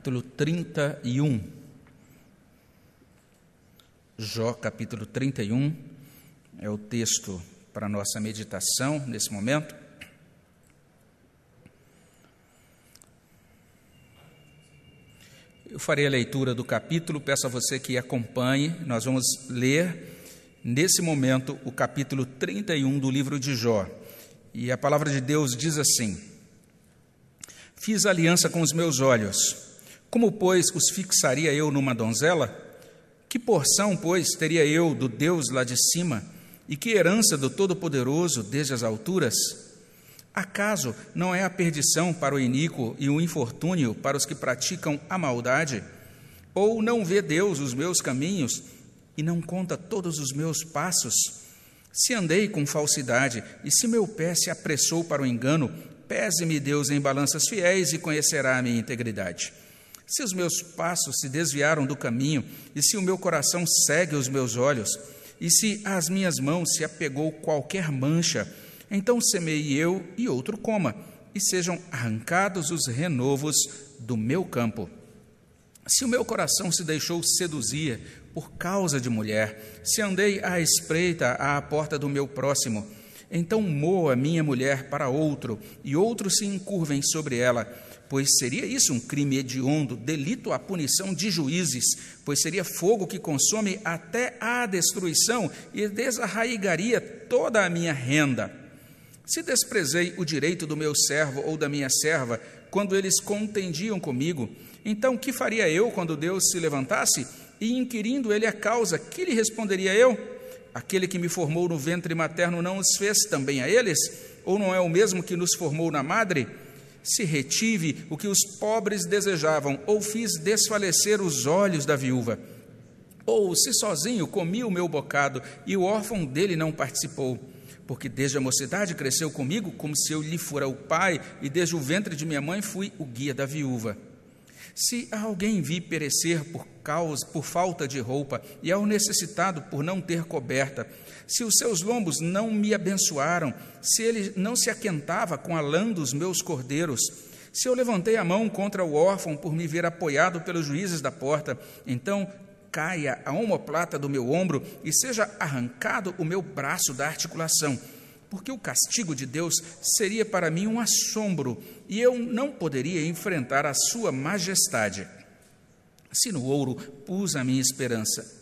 capítulo 31. Jó, capítulo 31, é o texto para nossa meditação nesse momento. Eu farei a leitura do capítulo, peço a você que acompanhe. Nós vamos ler nesse momento o capítulo 31 do livro de Jó. E a palavra de Deus diz assim: Fiz aliança com os meus olhos como, pois, os fixaria eu numa donzela? Que porção, pois, teria eu do Deus lá de cima? E que herança do Todo-Poderoso desde as alturas? Acaso não é a perdição para o iníquo e o infortúnio para os que praticam a maldade? Ou não vê Deus os meus caminhos e não conta todos os meus passos? Se andei com falsidade e se meu pé se apressou para o engano, pese-me Deus em balanças fiéis e conhecerá a minha integridade. Se os meus passos se desviaram do caminho, e se o meu coração segue os meus olhos, e se às minhas mãos se apegou qualquer mancha, então semeie eu e outro coma, e sejam arrancados os renovos do meu campo. Se o meu coração se deixou seduzir por causa de mulher, se andei à espreita à porta do meu próximo, então moa minha mulher para outro, e outros se encurvem sobre ela, pois seria isso um crime hediondo, delito à punição de juízes, pois seria fogo que consome até a destruição e desarraigaria toda a minha renda. Se desprezei o direito do meu servo ou da minha serva, quando eles contendiam comigo, então que faria eu quando Deus se levantasse? E inquirindo ele a causa, que lhe responderia eu? Aquele que me formou no ventre materno não os fez também a eles? Ou não é o mesmo que nos formou na madre? Se retive o que os pobres desejavam, ou fiz desfalecer os olhos da viúva. Ou se sozinho comi o meu bocado e o órfão dele não participou, porque desde a mocidade cresceu comigo como se eu lhe fora o pai, e desde o ventre de minha mãe fui o guia da viúva. Se alguém vi perecer por causa por falta de roupa e ao necessitado por não ter coberta, se os seus lombos não me abençoaram, se ele não se aquentava com a lã dos meus cordeiros, se eu levantei a mão contra o órfão por me ver apoiado pelos juízes da porta, então caia a omoplata do meu ombro e seja arrancado o meu braço da articulação, porque o castigo de Deus seria para mim um assombro e eu não poderia enfrentar a sua majestade. Se no ouro pus a minha esperança,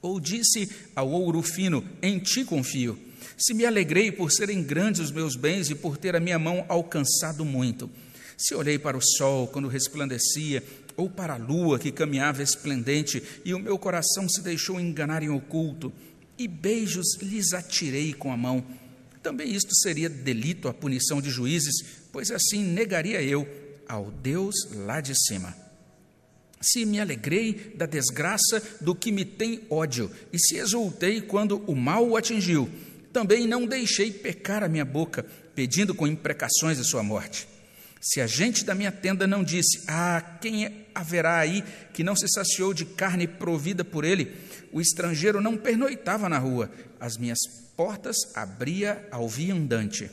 ou disse ao ouro fino: Em ti confio. Se me alegrei por serem grandes os meus bens e por ter a minha mão alcançado muito. Se olhei para o sol quando resplandecia, ou para a lua que caminhava esplendente, e o meu coração se deixou enganar em oculto, e beijos lhes atirei com a mão. Também isto seria delito à punição de juízes, pois assim negaria eu ao Deus lá de cima. Se me alegrei da desgraça do que me tem ódio, e se exultei quando o mal o atingiu, também não deixei pecar a minha boca, pedindo com imprecações a sua morte. Se a gente da minha tenda não disse, ah, quem haverá aí que não se saciou de carne provida por ele? O estrangeiro não pernoitava na rua, as minhas portas abria ao viandante.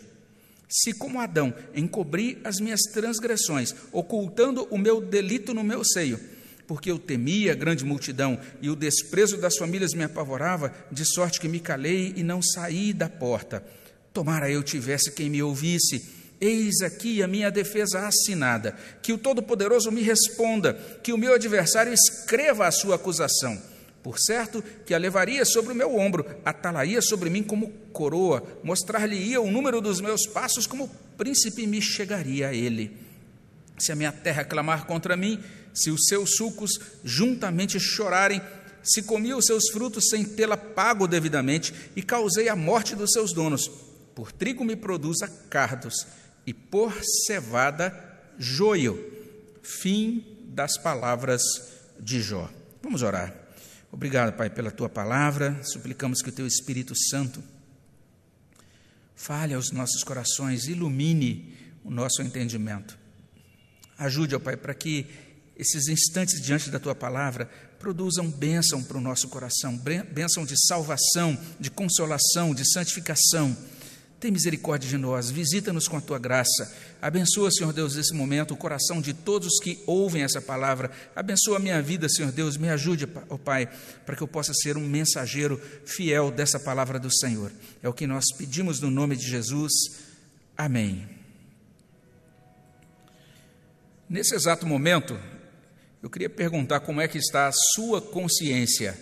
Se, como Adão, encobri as minhas transgressões, ocultando o meu delito no meu seio, porque eu temia a grande multidão e o desprezo das famílias me apavorava, de sorte que me calei e não saí da porta. Tomara eu tivesse quem me ouvisse. Eis aqui a minha defesa assinada. Que o Todo-Poderoso me responda, que o meu adversário escreva a sua acusação. Por certo que a levaria sobre o meu ombro, atalaria sobre mim como coroa, mostrar-lhe-ia o número dos meus passos, como príncipe me chegaria a ele. Se a minha terra clamar contra mim, se os seus sucos juntamente chorarem, se comi os seus frutos sem tê-la pago devidamente, e causei a morte dos seus donos. Por trigo me produza cardos, e por cevada joio. Fim das palavras de Jó. Vamos orar. Obrigado, Pai, pela tua palavra. Suplicamos que o teu Espírito Santo fale aos nossos corações, ilumine o nosso entendimento. Ajude, ó Pai, para que esses instantes diante da tua palavra produzam bênção para o nosso coração, bênção de salvação, de consolação, de santificação. Tem misericórdia de nós, visita-nos com a tua graça. Abençoa, Senhor Deus, nesse momento o coração de todos que ouvem essa palavra. Abençoa a minha vida, Senhor Deus, me ajude, ó Pai, para que eu possa ser um mensageiro fiel dessa palavra do Senhor. É o que nós pedimos no nome de Jesus. Amém. Nesse exato momento, eu queria perguntar como é que está a sua consciência.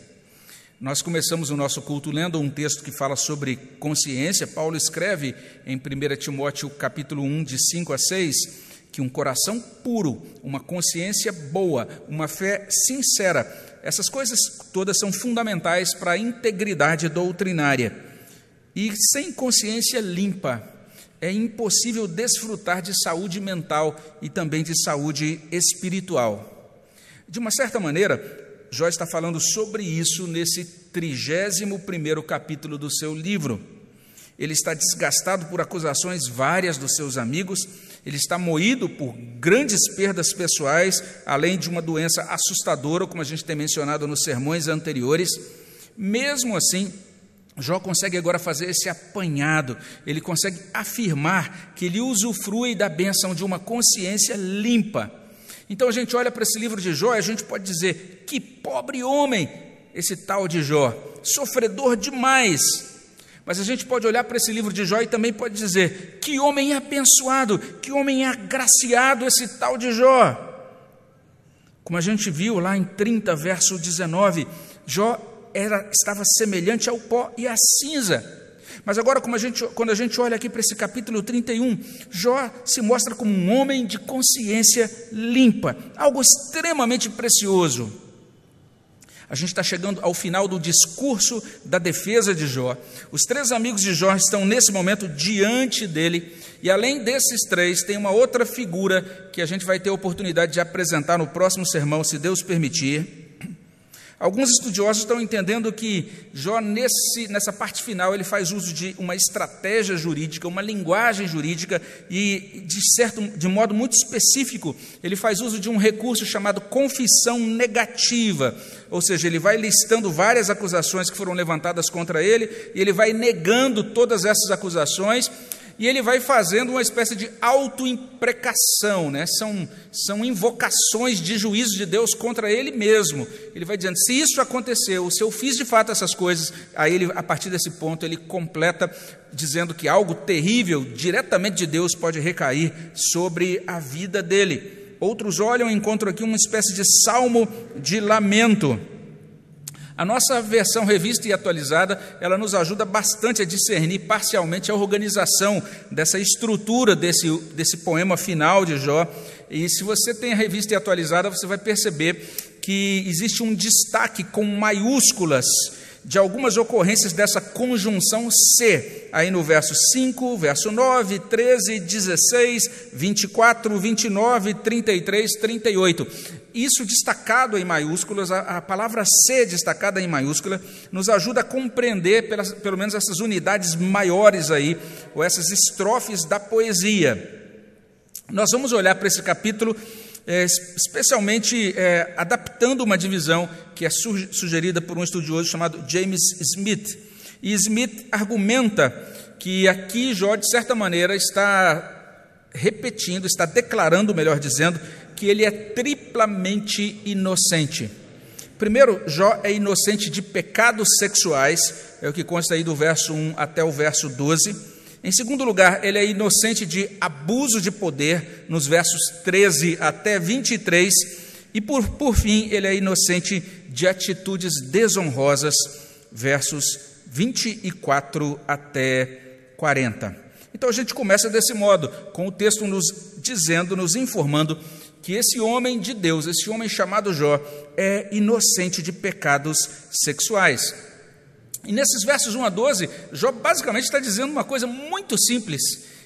Nós começamos o nosso culto lendo um texto que fala sobre consciência. Paulo escreve em 1 Timóteo capítulo 1, de 5 a 6, que um coração puro, uma consciência boa, uma fé sincera, essas coisas todas são fundamentais para a integridade doutrinária. E sem consciência limpa, é impossível desfrutar de saúde mental e também de saúde espiritual. De uma certa maneira, Jó está falando sobre isso nesse trigésimo primeiro capítulo do seu livro. Ele está desgastado por acusações várias dos seus amigos, ele está moído por grandes perdas pessoais, além de uma doença assustadora, como a gente tem mencionado nos sermões anteriores. Mesmo assim, Jó consegue agora fazer esse apanhado, ele consegue afirmar que ele usufrui da bênção de uma consciência limpa então a gente olha para esse livro de Jó e a gente pode dizer: que pobre homem esse tal de Jó, sofredor demais. Mas a gente pode olhar para esse livro de Jó e também pode dizer: que homem abençoado, que homem agraciado esse tal de Jó. Como a gente viu lá em 30, verso 19, Jó era, estava semelhante ao pó e à cinza. Mas agora, a gente, quando a gente olha aqui para esse capítulo 31, Jó se mostra como um homem de consciência limpa, algo extremamente precioso. A gente está chegando ao final do discurso da defesa de Jó. Os três amigos de Jó estão nesse momento diante dele, e além desses três, tem uma outra figura que a gente vai ter a oportunidade de apresentar no próximo sermão, se Deus permitir. Alguns estudiosos estão entendendo que Jó, nesse, nessa parte final, ele faz uso de uma estratégia jurídica, uma linguagem jurídica, e, de, certo, de modo muito específico, ele faz uso de um recurso chamado confissão negativa. Ou seja, ele vai listando várias acusações que foram levantadas contra ele, e ele vai negando todas essas acusações e ele vai fazendo uma espécie de autoimprecação, né? são, são invocações de juízo de Deus contra ele mesmo. Ele vai dizendo: se isso aconteceu, se eu fiz de fato essas coisas, aí ele, a partir desse ponto, ele completa dizendo que algo terrível, diretamente de Deus, pode recair sobre a vida dele. Outros olham e encontram aqui uma espécie de salmo de lamento. A nossa versão revista e atualizada, ela nos ajuda bastante a discernir parcialmente a organização dessa estrutura desse, desse poema final de Jó. E se você tem a revista e atualizada, você vai perceber que existe um destaque com maiúsculas de algumas ocorrências dessa conjunção C, aí no verso 5, verso 9, 13, 16, 24, 29, 33, 38. Isso destacado em maiúsculas, a, a palavra C destacada em maiúscula, nos ajuda a compreender pelas, pelo menos essas unidades maiores aí, ou essas estrofes da poesia. Nós vamos olhar para esse capítulo é, especialmente é, adaptando uma divisão que é sugerida por um estudioso chamado James Smith. E Smith argumenta que aqui Jó, de certa maneira, está repetindo, está declarando, melhor dizendo, que ele é triplamente inocente. Primeiro, Jó é inocente de pecados sexuais, é o que consta aí do verso 1 até o verso 12. Em segundo lugar, ele é inocente de abuso de poder, nos versos 13 até 23. E por, por fim, ele é inocente de atitudes desonrosas, versos 24 até 40. Então a gente começa desse modo, com o texto nos dizendo, nos informando que esse homem de Deus, esse homem chamado Jó, é inocente de pecados sexuais. E nesses versos 1 a 12, Jó basicamente está dizendo uma coisa muito simples.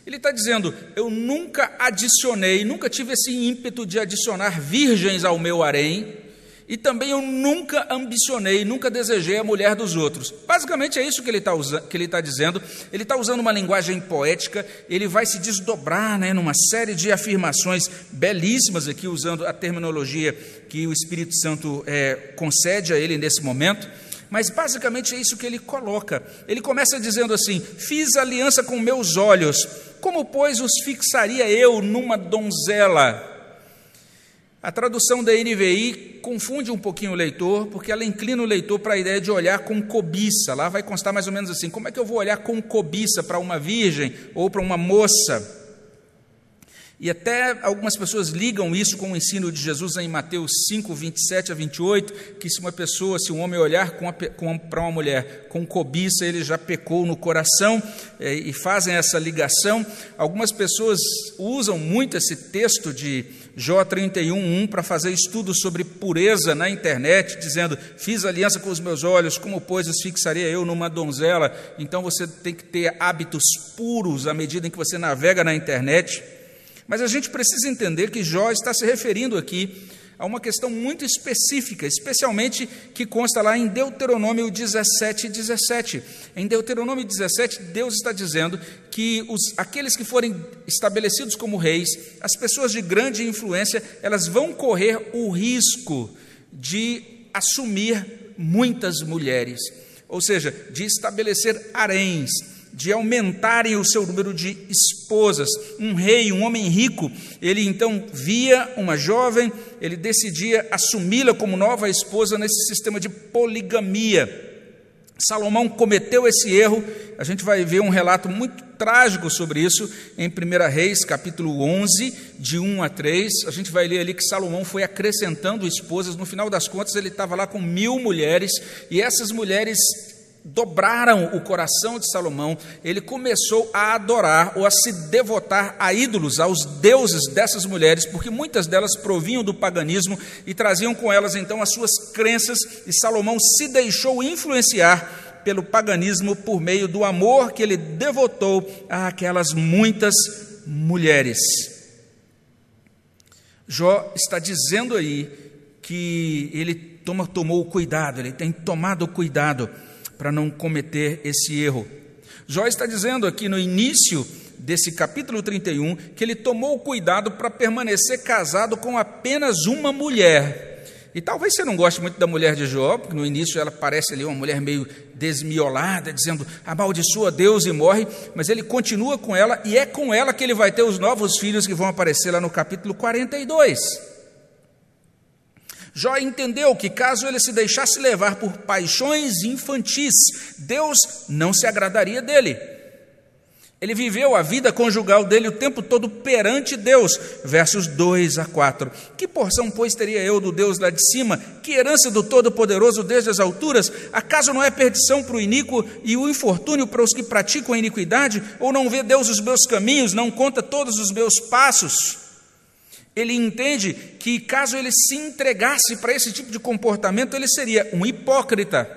Ele está dizendo: Eu nunca adicionei, nunca tive esse ímpeto de adicionar virgens ao meu harém, e também eu nunca ambicionei, nunca desejei a mulher dos outros. Basicamente é isso que ele está tá dizendo. Ele está usando uma linguagem poética, ele vai se desdobrar né, numa série de afirmações belíssimas aqui, usando a terminologia que o Espírito Santo é, concede a ele nesse momento. Mas basicamente é isso que ele coloca. Ele começa dizendo assim: Fiz aliança com meus olhos, como, pois, os fixaria eu numa donzela? A tradução da NVI confunde um pouquinho o leitor, porque ela inclina o leitor para a ideia de olhar com cobiça. Lá vai constar mais ou menos assim: como é que eu vou olhar com cobiça para uma virgem ou para uma moça? E até algumas pessoas ligam isso com o ensino de Jesus em Mateus 5, 27 a 28, que se uma pessoa, se um homem olhar para uma mulher com cobiça, ele já pecou no coração, é, e fazem essa ligação. Algumas pessoas usam muito esse texto de Jó 31, 1 para fazer estudos sobre pureza na internet, dizendo: Fiz aliança com os meus olhos, como pois os fixaria eu numa donzela? Então você tem que ter hábitos puros à medida em que você navega na internet. Mas a gente precisa entender que Jó está se referindo aqui a uma questão muito específica, especialmente que consta lá em Deuteronômio 17, 17. Em Deuteronômio 17, Deus está dizendo que os, aqueles que forem estabelecidos como reis, as pessoas de grande influência, elas vão correr o risco de assumir muitas mulheres, ou seja, de estabelecer haréns, de aumentarem o seu número de esposas. Um rei, um homem rico, ele então via uma jovem, ele decidia assumi-la como nova esposa nesse sistema de poligamia. Salomão cometeu esse erro, a gente vai ver um relato muito trágico sobre isso em 1 Reis, capítulo 11, de 1 a 3. A gente vai ler ali que Salomão foi acrescentando esposas, no final das contas ele estava lá com mil mulheres, e essas mulheres dobraram o coração de Salomão, ele começou a adorar ou a se devotar a ídolos, aos deuses dessas mulheres, porque muitas delas provinham do paganismo e traziam com elas então as suas crenças, e Salomão se deixou influenciar pelo paganismo por meio do amor que ele devotou àquelas muitas mulheres. Jó está dizendo aí que ele toma, tomou cuidado, ele tem tomado cuidado para não cometer esse erro. Jó está dizendo aqui no início desse capítulo 31 que ele tomou cuidado para permanecer casado com apenas uma mulher. E talvez você não goste muito da mulher de Jó, porque no início ela parece ali uma mulher meio desmiolada, dizendo amaldiçoa Deus e morre, mas ele continua com ela e é com ela que ele vai ter os novos filhos que vão aparecer lá no capítulo 42. Jó entendeu que, caso ele se deixasse levar por paixões infantis, Deus não se agradaria dele. Ele viveu a vida conjugal dele o tempo todo perante Deus. Versos 2 a 4. Que porção, pois, teria eu do Deus lá de cima? Que herança do Todo-Poderoso desde as alturas? Acaso não é perdição para o iníquo e o infortúnio para os que praticam a iniquidade? Ou não vê Deus os meus caminhos, não conta todos os meus passos? Ele entende que caso ele se entregasse para esse tipo de comportamento, ele seria um hipócrita,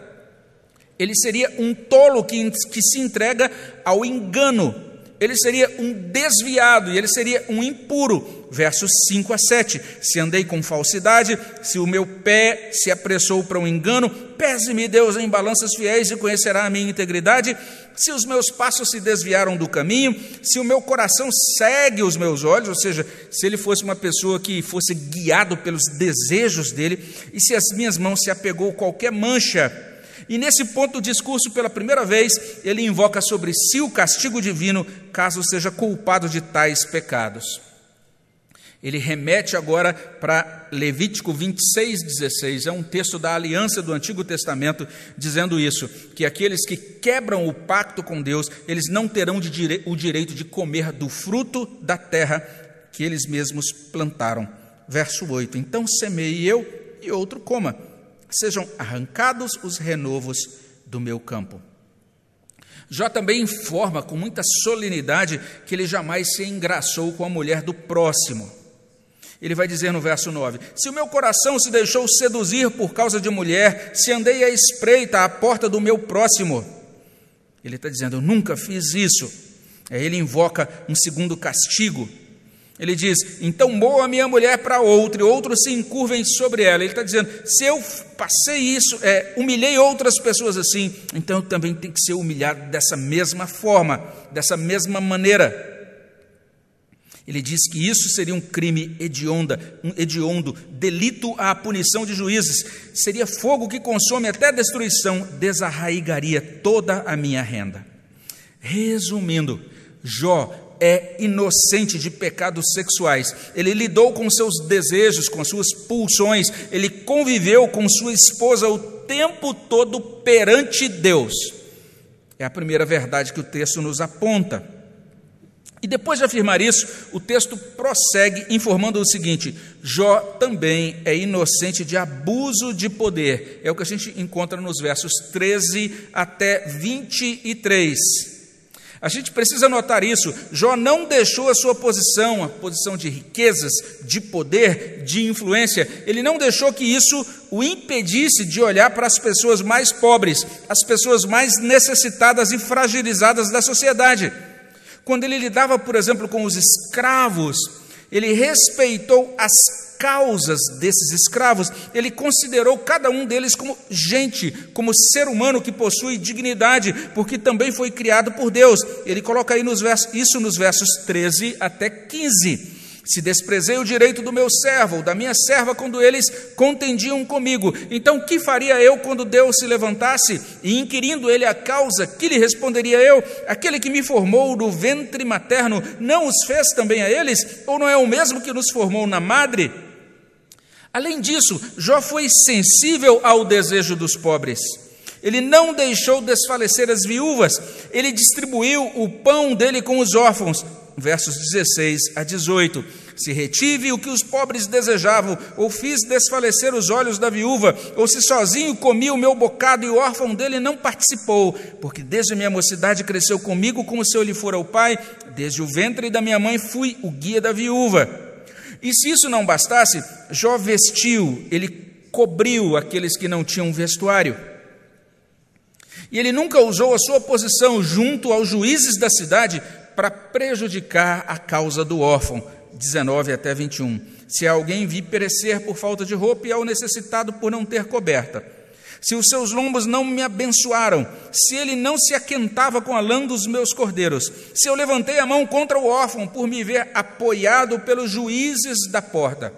ele seria um tolo que, que se entrega ao engano, ele seria um desviado e ele seria um impuro. Versos 5 a 7. Se andei com falsidade, se o meu pé se apressou para um engano, pese-me Deus em balanças fiéis e conhecerá a minha integridade. Se os meus passos se desviaram do caminho, se o meu coração segue os meus olhos, ou seja, se ele fosse uma pessoa que fosse guiado pelos desejos dele, e se as minhas mãos se apegou qualquer mancha, e nesse ponto do discurso, pela primeira vez, ele invoca sobre si o castigo divino, caso seja culpado de tais pecados. Ele remete agora para Levítico 26, 16. É um texto da aliança do Antigo Testamento dizendo isso: que aqueles que quebram o pacto com Deus, eles não terão de o direito de comer do fruto da terra que eles mesmos plantaram. Verso 8: Então semeie eu e outro coma sejam arrancados os renovos do meu campo. Jó também informa com muita solenidade que ele jamais se engraçou com a mulher do próximo. Ele vai dizer no verso 9: Se o meu coração se deixou seduzir por causa de mulher, se andei à espreita à porta do meu próximo. Ele está dizendo: Eu nunca fiz isso. Aí ele invoca um segundo castigo, ele diz: então moa minha mulher para outro, e outros se encurvem sobre ela. Ele está dizendo: se eu passei isso, é, humilhei outras pessoas assim, então eu também tenho que ser humilhado dessa mesma forma, dessa mesma maneira. Ele diz que isso seria um crime hedionda, um hediondo, delito à punição de juízes. Seria fogo que consome até destruição, desarraigaria toda a minha renda. Resumindo, Jó é inocente de pecados sexuais. Ele lidou com seus desejos, com suas pulsões, ele conviveu com sua esposa o tempo todo perante Deus. É a primeira verdade que o texto nos aponta. E depois de afirmar isso, o texto prossegue informando o seguinte: Jó também é inocente de abuso de poder. É o que a gente encontra nos versos 13 até 23. A gente precisa notar isso. Jó não deixou a sua posição, a posição de riquezas, de poder, de influência, ele não deixou que isso o impedisse de olhar para as pessoas mais pobres, as pessoas mais necessitadas e fragilizadas da sociedade. Quando ele lidava, por exemplo, com os escravos, ele respeitou as causas desses escravos, ele considerou cada um deles como gente, como ser humano que possui dignidade, porque também foi criado por Deus. Ele coloca nos versos, isso nos versos 13 até 15. Se desprezei o direito do meu servo, da minha serva, quando eles contendiam comigo, então que faria eu quando Deus se levantasse? E inquirindo ele a causa, que lhe responderia eu? Aquele que me formou do ventre materno, não os fez também a eles? Ou não é o mesmo que nos formou na madre? Além disso, Jó foi sensível ao desejo dos pobres. Ele não deixou desfalecer as viúvas, ele distribuiu o pão dele com os órfãos, versos 16 a 18. Se retive o que os pobres desejavam, ou fiz desfalecer os olhos da viúva, ou se sozinho comi o meu bocado e o órfão dele não participou, porque desde minha mocidade cresceu comigo como se eu lhe fora o pai, desde o ventre da minha mãe fui o guia da viúva. E se isso não bastasse, Jó vestiu, ele cobriu aqueles que não tinham vestuário. E ele nunca usou a sua posição junto aos juízes da cidade para prejudicar a causa do órfão. 19 até 21. Se alguém vir perecer por falta de roupa e ao necessitado por não ter coberta. Se os seus lombos não me abençoaram, se ele não se aquentava com a lã dos meus cordeiros, se eu levantei a mão contra o órfão por me ver apoiado pelos juízes da porta.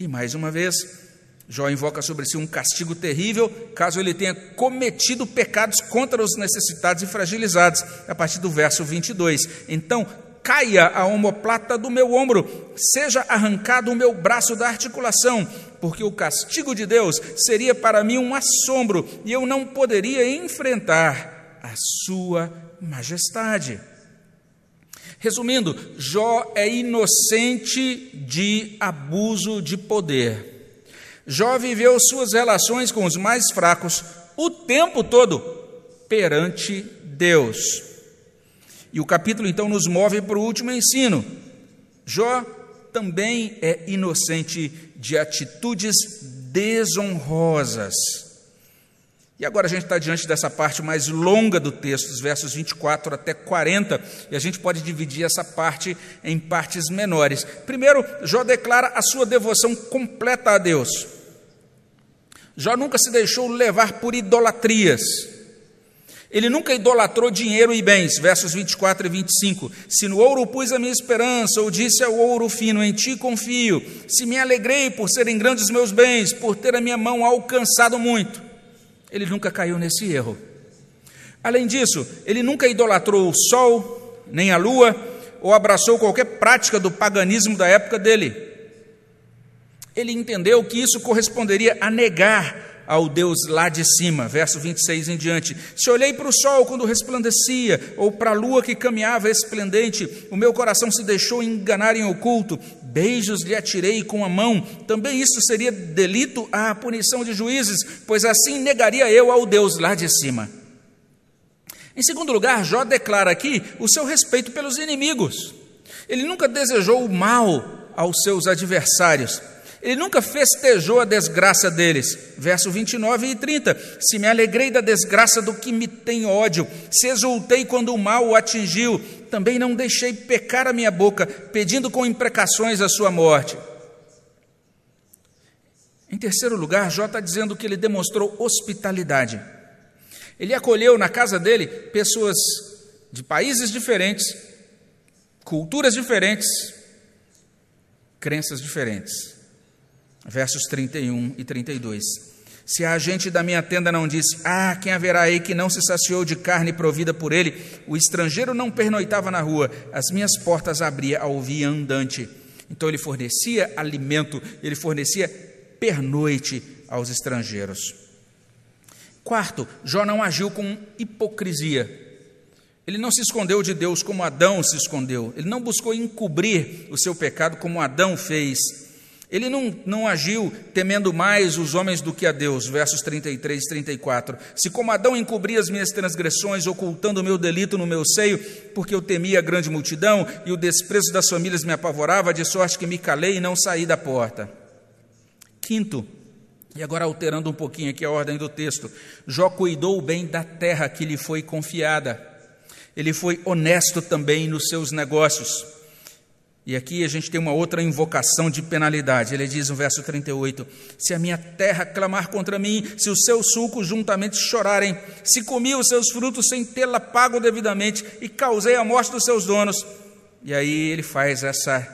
E mais uma vez, Jó invoca sobre si um castigo terrível caso ele tenha cometido pecados contra os necessitados e fragilizados, a partir do verso 22. Então, caia a omoplata do meu ombro, seja arrancado o meu braço da articulação, porque o castigo de Deus seria para mim um assombro e eu não poderia enfrentar a sua majestade. Resumindo, Jó é inocente de abuso de poder. Jó viveu suas relações com os mais fracos o tempo todo perante Deus. E o capítulo então nos move para o último ensino. Jó também é inocente de atitudes desonrosas. E agora a gente está diante dessa parte mais longa do texto, dos versos 24 até 40, e a gente pode dividir essa parte em partes menores. Primeiro, Jó declara a sua devoção completa a Deus. Jó nunca se deixou levar por idolatrias. Ele nunca idolatrou dinheiro e bens, versos 24 e 25. Se no ouro pus a minha esperança, ou disse ao ouro fino, em ti confio. Se me alegrei por serem grandes meus bens, por ter a minha mão alcançado muito. Ele nunca caiu nesse erro. Além disso, ele nunca idolatrou o sol, nem a lua, ou abraçou qualquer prática do paganismo da época dele. Ele entendeu que isso corresponderia a negar ao Deus lá de cima, verso 26 em diante. Se olhei para o sol quando resplandecia, ou para a lua que caminhava esplendente, o meu coração se deixou enganar em oculto, beijos lhe atirei com a mão. Também isso seria delito à punição de juízes, pois assim negaria eu ao Deus lá de cima. Em segundo lugar, Jó declara aqui o seu respeito pelos inimigos. Ele nunca desejou o mal aos seus adversários. Ele nunca festejou a desgraça deles. Verso 29 e 30. Se me alegrei da desgraça do que me tem ódio, se exultei quando o mal o atingiu, também não deixei pecar a minha boca, pedindo com imprecações a sua morte. Em terceiro lugar, Jó está dizendo que ele demonstrou hospitalidade. Ele acolheu na casa dele pessoas de países diferentes, culturas diferentes, crenças diferentes. Versos 31 e 32. Se a gente da minha tenda não disse, ah, quem haverá aí que não se saciou de carne provida por ele? O estrangeiro não pernoitava na rua, as minhas portas abria ao viandante. Então ele fornecia alimento, ele fornecia pernoite aos estrangeiros. Quarto, Jó não agiu com hipocrisia. Ele não se escondeu de Deus como Adão se escondeu. Ele não buscou encobrir o seu pecado como Adão fez. Ele não, não agiu temendo mais os homens do que a Deus, versos 33 e 34. Se como Adão encobri as minhas transgressões, ocultando o meu delito no meu seio, porque eu temia a grande multidão e o desprezo das famílias me apavorava, de sorte que me calei e não saí da porta. Quinto, e agora alterando um pouquinho aqui a ordem do texto, Jó cuidou bem da terra que lhe foi confiada ele foi honesto também nos seus negócios. E aqui a gente tem uma outra invocação de penalidade. Ele diz no verso 38: Se a minha terra clamar contra mim, se os seus sulcos juntamente chorarem, se comi os seus frutos sem tê-la pago devidamente e causei a morte dos seus donos. E aí ele faz essa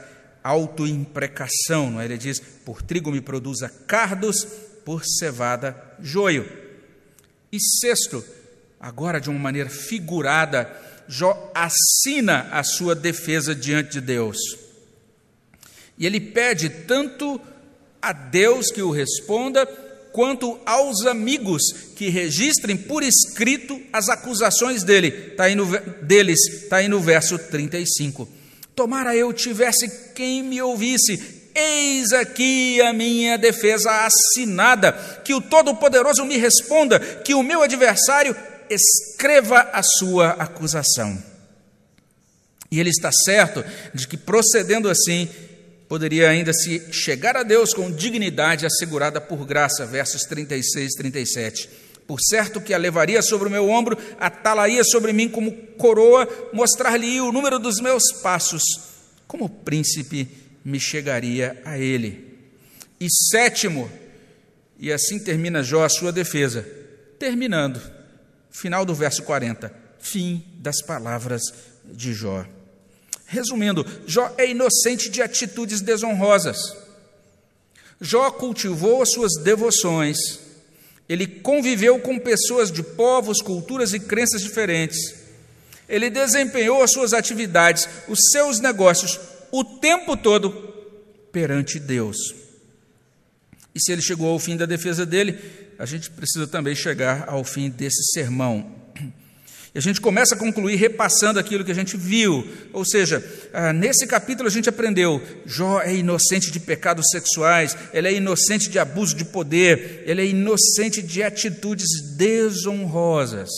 autoimprecação, não é? ele diz: Por trigo me produza cardos, por cevada joio. E sexto, agora de uma maneira figurada, Jó assina a sua defesa diante de Deus. E ele pede tanto a Deus que o responda, quanto aos amigos que registrem por escrito as acusações dele, tá aí no, deles, está aí no verso 35. Tomara eu tivesse quem me ouvisse, eis aqui a minha defesa assinada, que o Todo-Poderoso me responda, que o meu adversário escreva a sua acusação. E ele está certo de que, procedendo assim, poderia ainda se chegar a Deus com dignidade assegurada por graça, versos 36 e 37. Por certo que a levaria sobre o meu ombro, atalaria sobre mim como coroa, mostrar-lhe o número dos meus passos, como príncipe me chegaria a ele. E sétimo, e assim termina Jó a sua defesa, terminando Final do verso 40. Fim das palavras de Jó. Resumindo, Jó é inocente de atitudes desonrosas. Jó cultivou as suas devoções. Ele conviveu com pessoas de povos, culturas e crenças diferentes. Ele desempenhou as suas atividades, os seus negócios, o tempo todo perante Deus. E se ele chegou ao fim da defesa dele, a gente precisa também chegar ao fim desse sermão. E a gente começa a concluir repassando aquilo que a gente viu. Ou seja, ah, nesse capítulo a gente aprendeu: Jó é inocente de pecados sexuais, ele é inocente de abuso de poder, ele é inocente de atitudes desonrosas.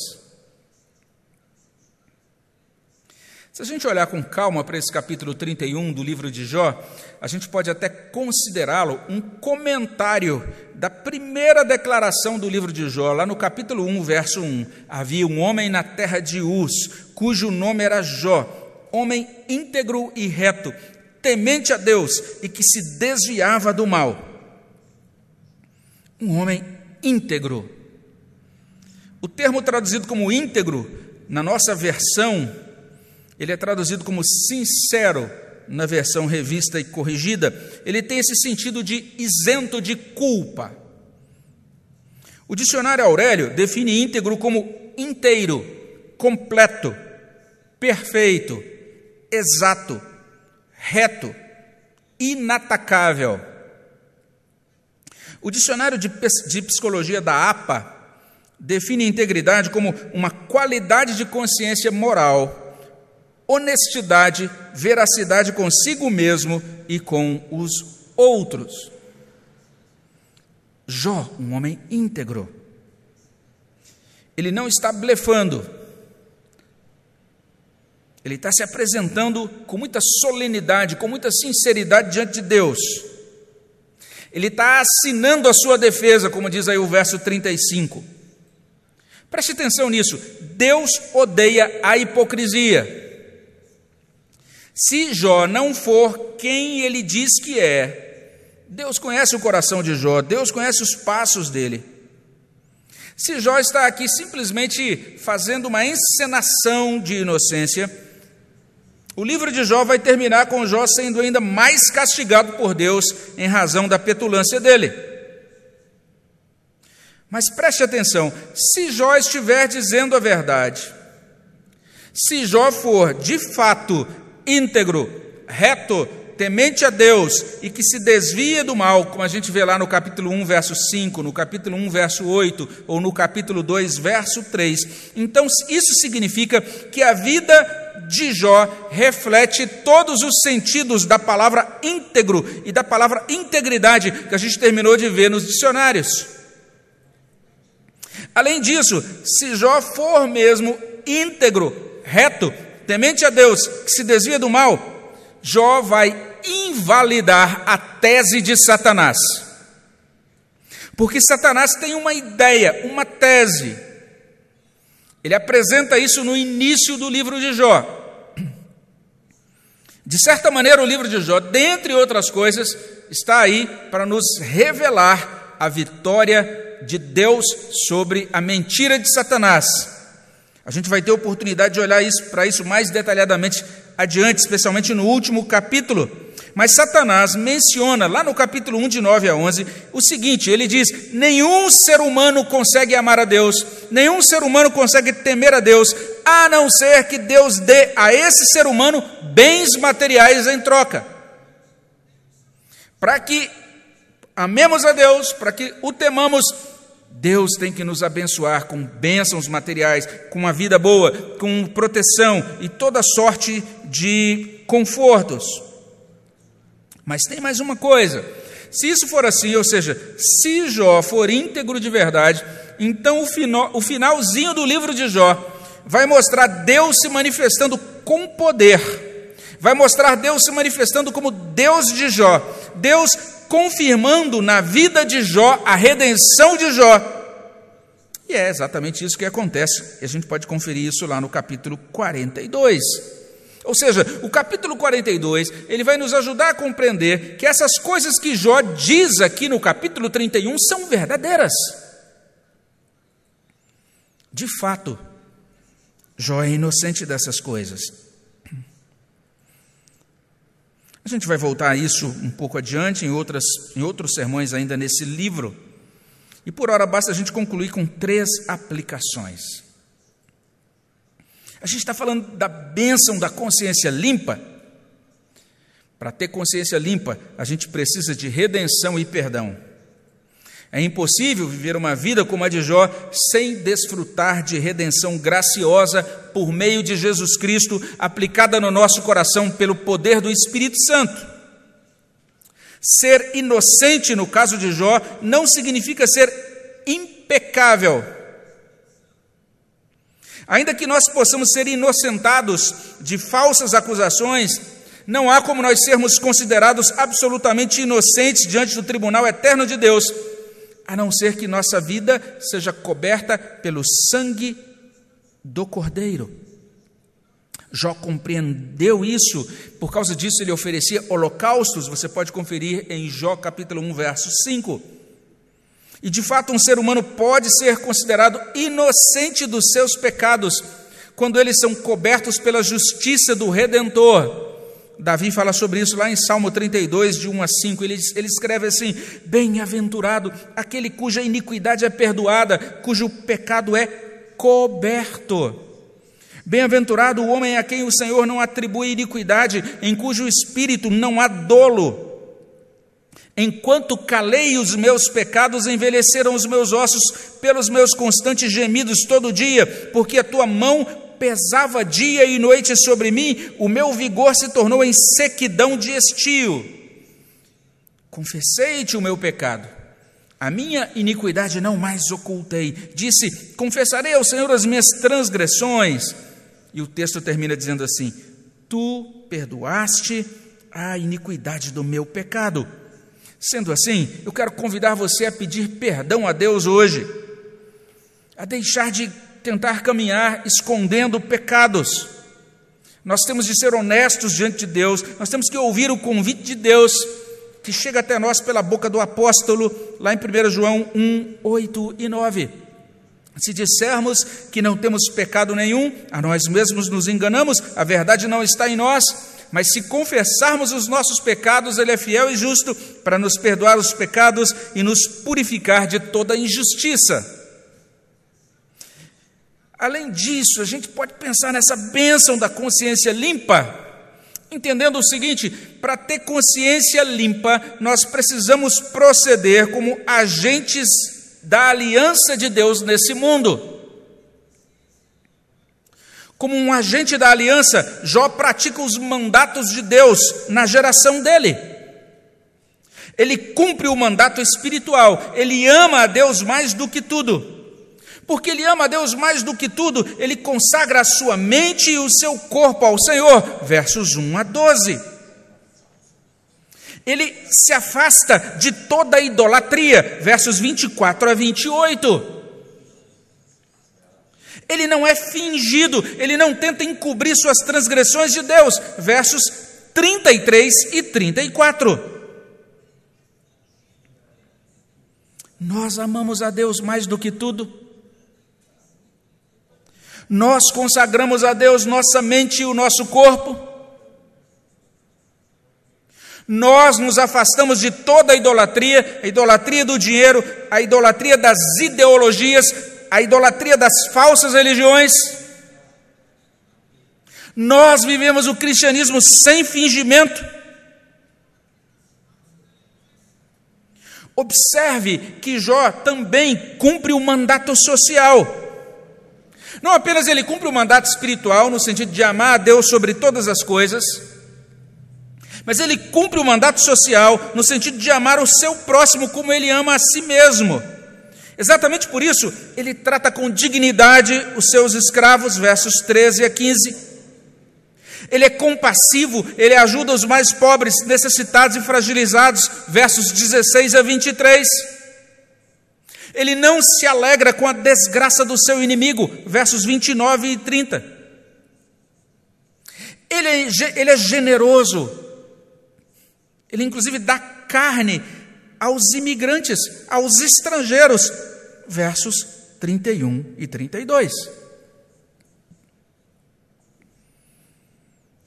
Se a gente olhar com calma para esse capítulo 31 do livro de Jó, a gente pode até considerá-lo um comentário da primeira declaração do livro de Jó, lá no capítulo 1, verso 1. Havia um homem na terra de Uz, cujo nome era Jó, homem íntegro e reto, temente a Deus e que se desviava do mal. Um homem íntegro. O termo traduzido como íntegro, na nossa versão, ele é traduzido como sincero na versão revista e corrigida. Ele tem esse sentido de isento de culpa. O dicionário Aurélio define íntegro como inteiro, completo, perfeito, exato, reto, inatacável. O dicionário de, de psicologia da APA define integridade como uma qualidade de consciência moral honestidade, veracidade consigo mesmo e com os outros. Jó, um homem íntegro. Ele não está blefando. Ele está se apresentando com muita solenidade, com muita sinceridade diante de Deus. Ele está assinando a sua defesa, como diz aí o verso 35. Preste atenção nisso. Deus odeia a hipocrisia. Se Jó não for quem ele diz que é, Deus conhece o coração de Jó, Deus conhece os passos dele. Se Jó está aqui simplesmente fazendo uma encenação de inocência, O livro de Jó vai terminar com Jó sendo ainda mais castigado por Deus em razão da petulância dele. Mas preste atenção: se Jó estiver dizendo a verdade, se Jó for de fato íntegro, reto, temente a Deus e que se desvia do mal, como a gente vê lá no capítulo 1, verso 5, no capítulo 1, verso 8, ou no capítulo 2, verso 3. Então, isso significa que a vida de Jó reflete todos os sentidos da palavra íntegro e da palavra integridade que a gente terminou de ver nos dicionários. Além disso, se Jó for mesmo íntegro, reto, temente a Deus, que se desvia do mal, Jó vai invalidar a tese de Satanás. Porque Satanás tem uma ideia, uma tese. Ele apresenta isso no início do livro de Jó. De certa maneira, o livro de Jó, dentre outras coisas, está aí para nos revelar a vitória de Deus sobre a mentira de Satanás. A gente vai ter oportunidade de olhar para isso mais detalhadamente adiante, especialmente no último capítulo. Mas Satanás menciona lá no capítulo 1, de 9 a 11, o seguinte: ele diz: nenhum ser humano consegue amar a Deus, nenhum ser humano consegue temer a Deus, a não ser que Deus dê a esse ser humano bens materiais em troca. Para que amemos a Deus, para que o temamos, Deus tem que nos abençoar com bênçãos materiais, com uma vida boa, com proteção e toda sorte de confortos. Mas tem mais uma coisa: se isso for assim, ou seja, se Jó for íntegro de verdade, então o, final, o finalzinho do livro de Jó vai mostrar Deus se manifestando com poder, vai mostrar Deus se manifestando como Deus de Jó, Deus confirmando na vida de Jó a redenção de Jó. E é exatamente isso que acontece, e a gente pode conferir isso lá no capítulo 42. Ou seja, o capítulo 42, ele vai nos ajudar a compreender que essas coisas que Jó diz aqui no capítulo 31 são verdadeiras. De fato, Jó é inocente dessas coisas. A gente vai voltar a isso um pouco adiante, em, outras, em outros sermões ainda nesse livro. E por hora basta a gente concluir com três aplicações. A gente está falando da bênção da consciência limpa. Para ter consciência limpa, a gente precisa de redenção e perdão. É impossível viver uma vida como a de Jó sem desfrutar de redenção graciosa por meio de Jesus Cristo, aplicada no nosso coração pelo poder do Espírito Santo. Ser inocente, no caso de Jó, não significa ser impecável Ainda que nós possamos ser inocentados de falsas acusações, não há como nós sermos considerados absolutamente inocentes diante do tribunal eterno de Deus, a não ser que nossa vida seja coberta pelo sangue do Cordeiro. Jó compreendeu isso, por causa disso ele oferecia holocaustos, você pode conferir em Jó capítulo 1, verso 5. E de fato, um ser humano pode ser considerado inocente dos seus pecados quando eles são cobertos pela justiça do Redentor. Davi fala sobre isso lá em Salmo 32, de 1 a 5. Ele, ele escreve assim: Bem-aventurado aquele cuja iniquidade é perdoada, cujo pecado é coberto. Bem-aventurado o homem a quem o Senhor não atribui iniquidade, em cujo espírito não há dolo. Enquanto calei os meus pecados, envelheceram os meus ossos pelos meus constantes gemidos todo dia, porque a tua mão pesava dia e noite sobre mim, o meu vigor se tornou em sequidão de estio. Confessei-te o meu pecado, a minha iniquidade não mais ocultei. Disse: Confessarei ao Senhor as minhas transgressões. E o texto termina dizendo assim: Tu perdoaste a iniquidade do meu pecado Sendo assim, eu quero convidar você a pedir perdão a Deus hoje, a deixar de tentar caminhar escondendo pecados. Nós temos de ser honestos diante de Deus, nós temos que ouvir o convite de Deus que chega até nós pela boca do apóstolo, lá em 1 João 1, 8 e 9. Se dissermos que não temos pecado nenhum, a nós mesmos nos enganamos, a verdade não está em nós. Mas se confessarmos os nossos pecados, Ele é fiel e justo para nos perdoar os pecados e nos purificar de toda injustiça. Além disso, a gente pode pensar nessa bênção da consciência limpa, entendendo o seguinte: para ter consciência limpa, nós precisamos proceder como agentes da aliança de Deus nesse mundo. Como um agente da aliança, Jó pratica os mandatos de Deus na geração dele. Ele cumpre o mandato espiritual, ele ama a Deus mais do que tudo. Porque ele ama a Deus mais do que tudo, ele consagra a sua mente e o seu corpo ao Senhor. Versos 1 a 12. Ele se afasta de toda a idolatria. Versos 24 a 28. Ele não é fingido, ele não tenta encobrir suas transgressões de Deus. Versos 33 e 34. Nós amamos a Deus mais do que tudo. Nós consagramos a Deus nossa mente e o nosso corpo. Nós nos afastamos de toda a idolatria, a idolatria do dinheiro, a idolatria das ideologias, a idolatria das falsas religiões. Nós vivemos o cristianismo sem fingimento. Observe que Jó também cumpre o mandato social. Não apenas ele cumpre o mandato espiritual, no sentido de amar a Deus sobre todas as coisas, mas ele cumpre o mandato social, no sentido de amar o seu próximo como ele ama a si mesmo. Exatamente por isso, ele trata com dignidade os seus escravos, versos 13 a 15. Ele é compassivo, ele ajuda os mais pobres, necessitados e fragilizados, versos 16 a 23. Ele não se alegra com a desgraça do seu inimigo, versos 29 e 30. Ele é, ele é generoso, ele inclusive dá carne aos imigrantes, aos estrangeiros. Versos 31 e 32.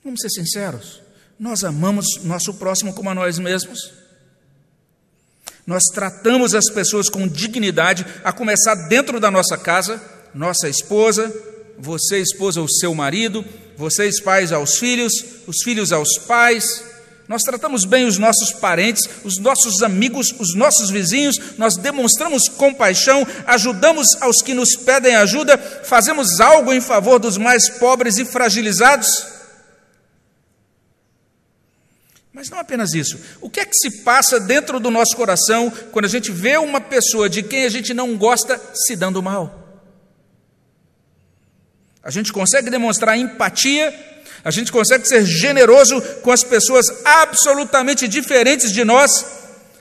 Vamos ser sinceros, nós amamos nosso próximo como a nós mesmos. Nós tratamos as pessoas com dignidade, a começar dentro da nossa casa, nossa esposa, você, esposa, o seu marido, vocês, pais, aos filhos, os filhos aos pais, nós tratamos bem os nossos parentes, os nossos amigos, os nossos vizinhos, nós demonstramos compaixão, ajudamos aos que nos pedem ajuda, fazemos algo em favor dos mais pobres e fragilizados. Mas não apenas isso. O que é que se passa dentro do nosso coração quando a gente vê uma pessoa de quem a gente não gosta se dando mal? A gente consegue demonstrar empatia a gente consegue ser generoso com as pessoas absolutamente diferentes de nós,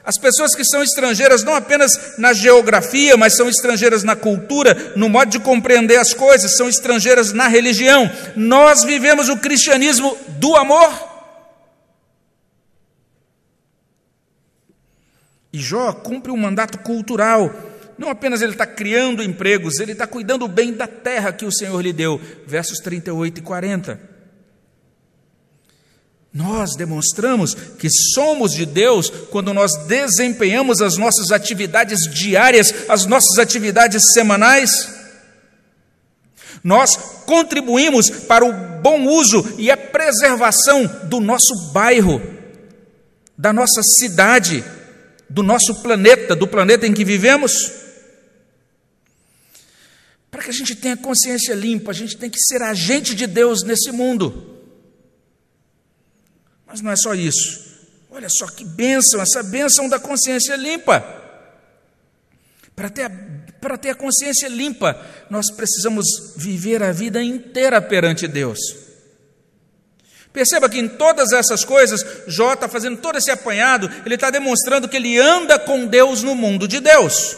as pessoas que são estrangeiras não apenas na geografia, mas são estrangeiras na cultura, no modo de compreender as coisas, são estrangeiras na religião. Nós vivemos o cristianismo do amor. E Jó cumpre um mandato cultural. Não apenas ele está criando empregos, ele está cuidando bem da terra que o Senhor lhe deu. Versos 38 e 40. Nós demonstramos que somos de Deus quando nós desempenhamos as nossas atividades diárias, as nossas atividades semanais. Nós contribuímos para o bom uso e a preservação do nosso bairro, da nossa cidade, do nosso planeta, do planeta em que vivemos. Para que a gente tenha consciência limpa, a gente tem que ser agente de Deus nesse mundo. Mas não é só isso. Olha só que bênção, essa bênção da consciência limpa. Para ter, para ter a consciência limpa, nós precisamos viver a vida inteira perante Deus. Perceba que em todas essas coisas, Jó está fazendo todo esse apanhado, ele está demonstrando que ele anda com Deus no mundo de Deus.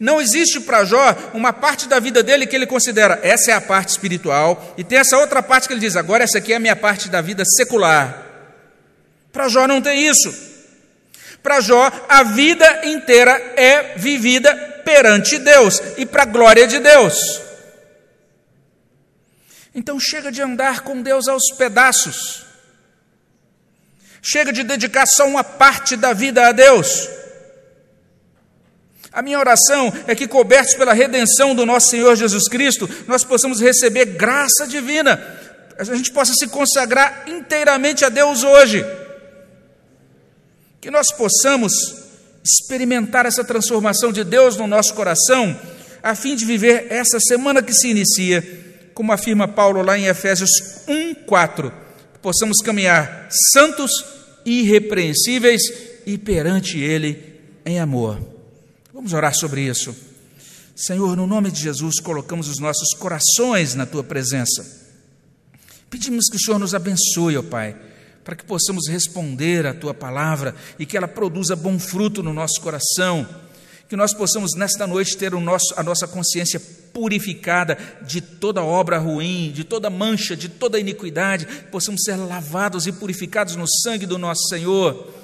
Não existe para Jó uma parte da vida dele que ele considera essa é a parte espiritual, e tem essa outra parte que ele diz agora essa aqui é a minha parte da vida secular. Para Jó não tem isso. Para Jó, a vida inteira é vivida perante Deus e para a glória de Deus. Então chega de andar com Deus aos pedaços. Chega de dedicar só uma parte da vida a Deus. A minha oração é que, cobertos pela redenção do nosso Senhor Jesus Cristo, nós possamos receber graça divina, a gente possa se consagrar inteiramente a Deus hoje, que nós possamos experimentar essa transformação de Deus no nosso coração, a fim de viver essa semana que se inicia, como afirma Paulo lá em Efésios 1:4, possamos caminhar santos, irrepreensíveis e perante ele em amor. Vamos orar sobre isso. Senhor, no nome de Jesus, colocamos os nossos corações na tua presença. Pedimos que o Senhor nos abençoe, ó Pai para que possamos responder à tua palavra e que ela produza bom fruto no nosso coração. Que nós possamos nesta noite ter o nosso, a nossa consciência purificada de toda obra ruim, de toda mancha, de toda iniquidade, possamos ser lavados e purificados no sangue do nosso Senhor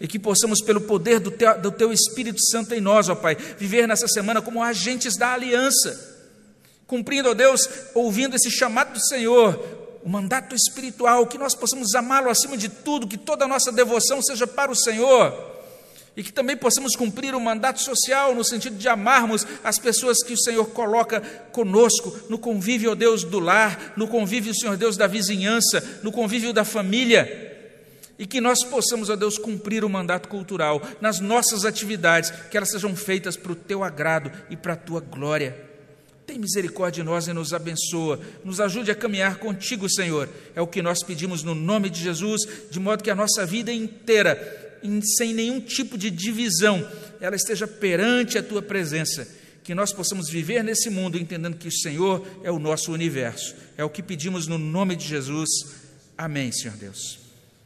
e que possamos, pelo poder do teu, do teu, Espírito Santo em nós, ó Pai, viver nessa semana como agentes da aliança, cumprindo, ó Deus, ouvindo esse chamado do Senhor, o mandato espiritual, que nós possamos amá-lo acima de tudo, que toda a nossa devoção seja para o Senhor. E que também possamos cumprir o mandato social no sentido de amarmos as pessoas que o Senhor coloca conosco, no convívio, ó Deus, do lar, no convívio, Senhor Deus, da vizinhança, no convívio da família. E que nós possamos, ó Deus, cumprir o mandato cultural nas nossas atividades, que elas sejam feitas para o teu agrado e para a tua glória. Tem misericórdia de nós e nos abençoa. Nos ajude a caminhar contigo, Senhor. É o que nós pedimos no nome de Jesus, de modo que a nossa vida inteira, sem nenhum tipo de divisão, ela esteja perante a tua presença. Que nós possamos viver nesse mundo entendendo que o Senhor é o nosso universo. É o que pedimos no nome de Jesus. Amém, Senhor Deus.